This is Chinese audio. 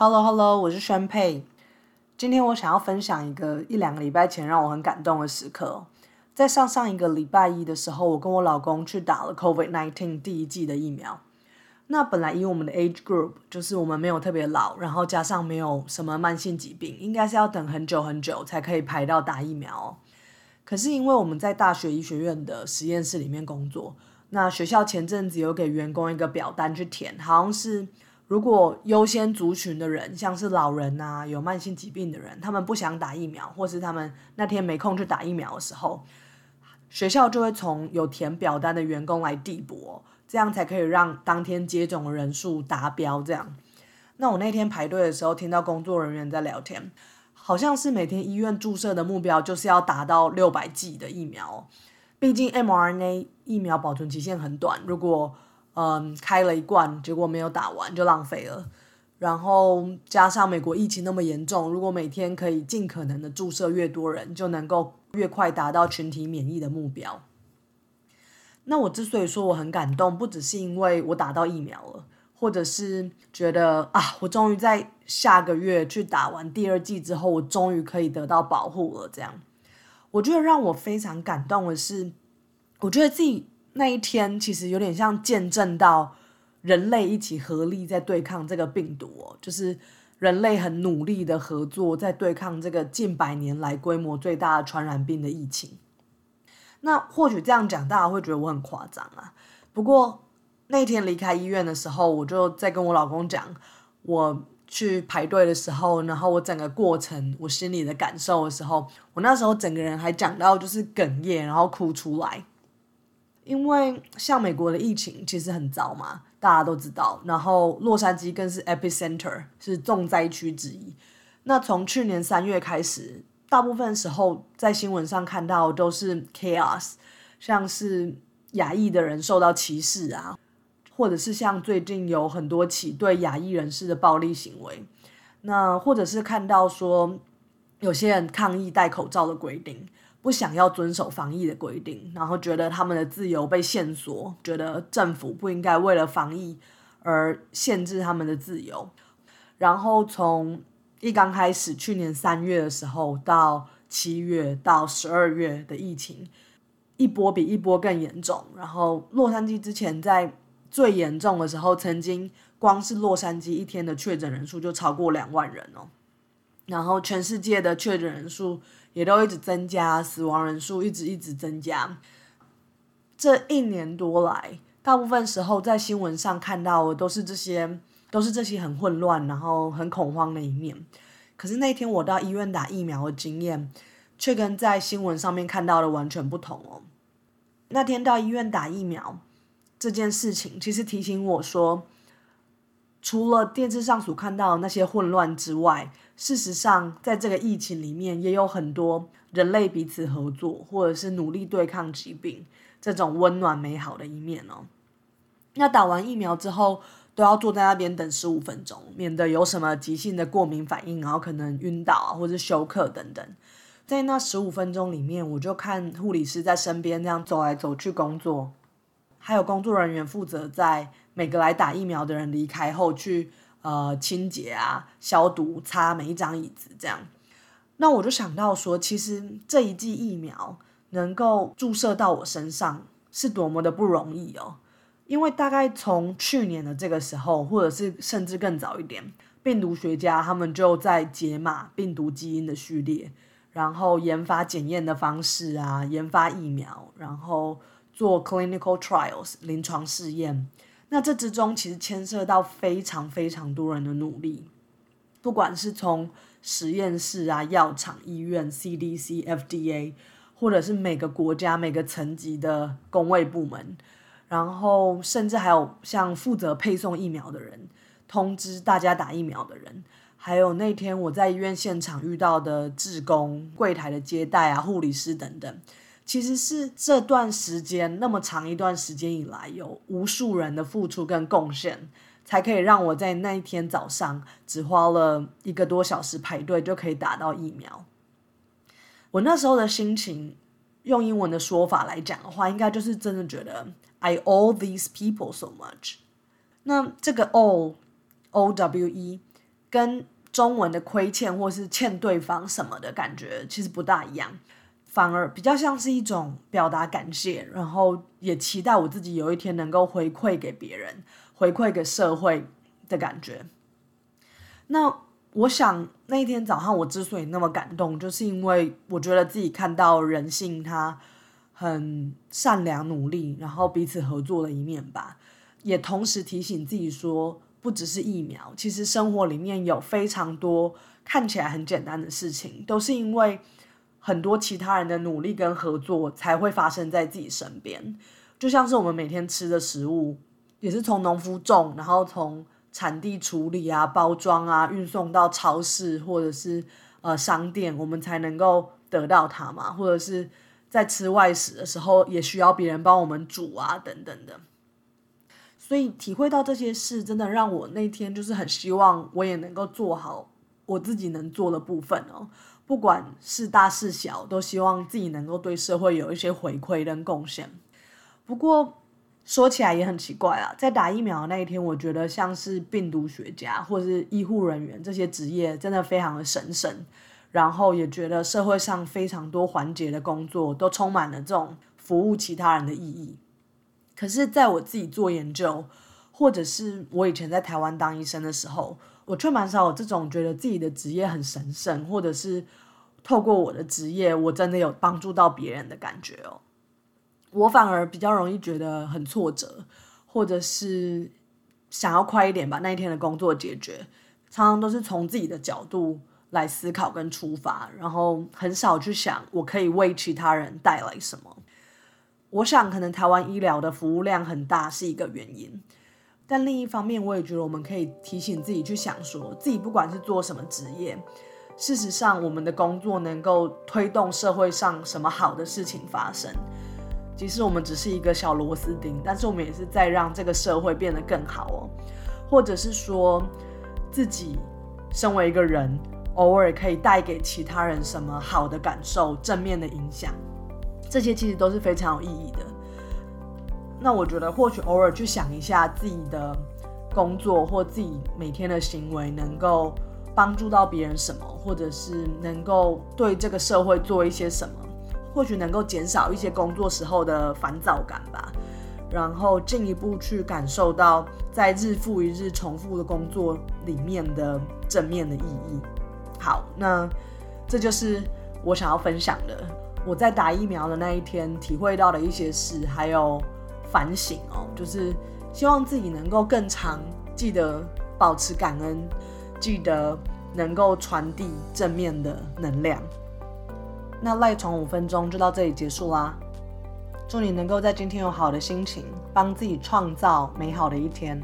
Hello Hello，我是宣佩。今天我想要分享一个一两个礼拜前让我很感动的时刻。在上上一个礼拜一的时候，我跟我老公去打了 COVID nineteen 第一季的疫苗。那本来以我们的 age group，就是我们没有特别老，然后加上没有什么慢性疾病，应该是要等很久很久才可以排到打疫苗。可是因为我们在大学医学院的实验室里面工作，那学校前阵子有给员工一个表单去填，好像是。如果优先族群的人，像是老人呐、有慢性疾病的人，他们不想打疫苗，或是他们那天没空去打疫苗的时候，学校就会从有填表单的员工来递补，这样才可以让当天接种的人数达标。这样，那我那天排队的时候，听到工作人员在聊天，好像是每天医院注射的目标就是要达到六百剂的疫苗，毕竟 mRNA 疫苗保存期限很短，如果嗯，开了一罐，结果没有打完就浪费了。然后加上美国疫情那么严重，如果每天可以尽可能的注射越多人，就能够越快达到群体免疫的目标。那我之所以说我很感动，不只是因为我打到疫苗了，或者是觉得啊，我终于在下个月去打完第二剂之后，我终于可以得到保护了。这样，我觉得让我非常感动的是，我觉得自己。那一天其实有点像见证到人类一起合力在对抗这个病毒哦，就是人类很努力的合作在对抗这个近百年来规模最大的传染病的疫情。那或许这样讲大家会觉得我很夸张啊，不过那天离开医院的时候，我就在跟我老公讲我去排队的时候，然后我整个过程我心里的感受的时候，我那时候整个人还讲到就是哽咽，然后哭出来。因为像美国的疫情其实很糟嘛，大家都知道。然后洛杉矶更是 epicenter，是重灾区之一。那从去年三月开始，大部分时候在新闻上看到都是 chaos，像是亚裔的人受到歧视啊，或者是像最近有很多起对亚裔人士的暴力行为。那或者是看到说有些人抗议戴口罩的规定。不想要遵守防疫的规定，然后觉得他们的自由被限缩，觉得政府不应该为了防疫而限制他们的自由。然后从一刚开始，去年三月的时候到七月到十二月的疫情，一波比一波更严重。然后洛杉矶之前在最严重的时候，曾经光是洛杉矶一天的确诊人数就超过两万人哦。然后全世界的确诊人数。也都一直增加，死亡人数一直一直增加。这一年多来，大部分时候在新闻上看到的都是这些，都是这些很混乱，然后很恐慌的一面。可是那天我到医院打疫苗的经验，却跟在新闻上面看到的完全不同哦。那天到医院打疫苗这件事情，其实提醒我说。除了电视上所看到的那些混乱之外，事实上，在这个疫情里面，也有很多人类彼此合作，或者是努力对抗疾病这种温暖美好的一面哦。那打完疫苗之后，都要坐在那边等十五分钟，免得有什么急性的过敏反应，然后可能晕倒啊，或者休克等等。在那十五分钟里面，我就看护理师在身边这样走来走去工作，还有工作人员负责在。每个来打疫苗的人离开后，去呃清洁啊、消毒、擦每一张椅子，这样。那我就想到说，其实这一剂疫苗能够注射到我身上，是多么的不容易哦。因为大概从去年的这个时候，或者是甚至更早一点，病毒学家他们就在解码病毒基因的序列，然后研发检验的方式啊，研发疫苗，然后做 clinical trials 临床试验。那这之中其实牵涉到非常非常多人的努力，不管是从实验室啊、药厂、医院、CDC、FDA，或者是每个国家每个层级的工卫部门，然后甚至还有像负责配送疫苗的人、通知大家打疫苗的人，还有那天我在医院现场遇到的志工、柜台的接待啊、护理师等等。其实是这段时间那么长一段时间以来，有无数人的付出跟贡献，才可以让我在那一天早上只花了一个多小时排队就可以打到疫苗。我那时候的心情，用英文的说法来讲的话，应该就是真的觉得 I owe these people so much。那这个 all O W E 跟中文的亏欠或是欠对方什么的感觉其实不大一样，反而比较像是一种表达感谢，然后也期待我自己有一天能够回馈给别人，回馈给社会的感觉。那我想那一天早上我之所以那么感动，就是因为我觉得自己看到人性它很善良、努力，然后彼此合作的一面吧，也同时提醒自己说。不只是疫苗，其实生活里面有非常多看起来很简单的事情，都是因为很多其他人的努力跟合作才会发生在自己身边。就像是我们每天吃的食物，也是从农夫种，然后从产地处理啊、包装啊、运送到超市或者是呃商店，我们才能够得到它嘛。或者是在吃外食的时候，也需要别人帮我们煮啊，等等的。所以体会到这些事，真的让我那天就是很希望我也能够做好我自己能做的部分哦，不管是大是小，都希望自己能够对社会有一些回馈跟贡献。不过说起来也很奇怪啊，在打疫苗那一天，我觉得像是病毒学家或是医护人员这些职业真的非常的神圣，然后也觉得社会上非常多环节的工作都充满了这种服务其他人的意义。可是，在我自己做研究，或者是我以前在台湾当医生的时候，我却蛮少有这种觉得自己的职业很神圣，或者是透过我的职业，我真的有帮助到别人的感觉哦。我反而比较容易觉得很挫折，或者是想要快一点把那一天的工作解决，常常都是从自己的角度来思考跟出发，然后很少去想我可以为其他人带来什么。我想，可能台湾医疗的服务量很大是一个原因，但另一方面，我也觉得我们可以提醒自己去想，说自己不管是做什么职业，事实上，我们的工作能够推动社会上什么好的事情发生。即使我们只是一个小螺丝钉，但是我们也是在让这个社会变得更好哦。或者是说，自己身为一个人，偶尔可以带给其他人什么好的感受、正面的影响。这些其实都是非常有意义的。那我觉得，或许偶尔去想一下自己的工作或自己每天的行为，能够帮助到别人什么，或者是能够对这个社会做一些什么，或许能够减少一些工作时候的烦躁感吧。然后进一步去感受到在日复一日重复的工作里面的正面的意义。好，那这就是我想要分享的。我在打疫苗的那一天体会到的一些事，还有反省哦，就是希望自己能够更常记得保持感恩，记得能够传递正面的能量。那赖床五分钟就到这里结束啦，祝你能够在今天有好的心情，帮自己创造美好的一天。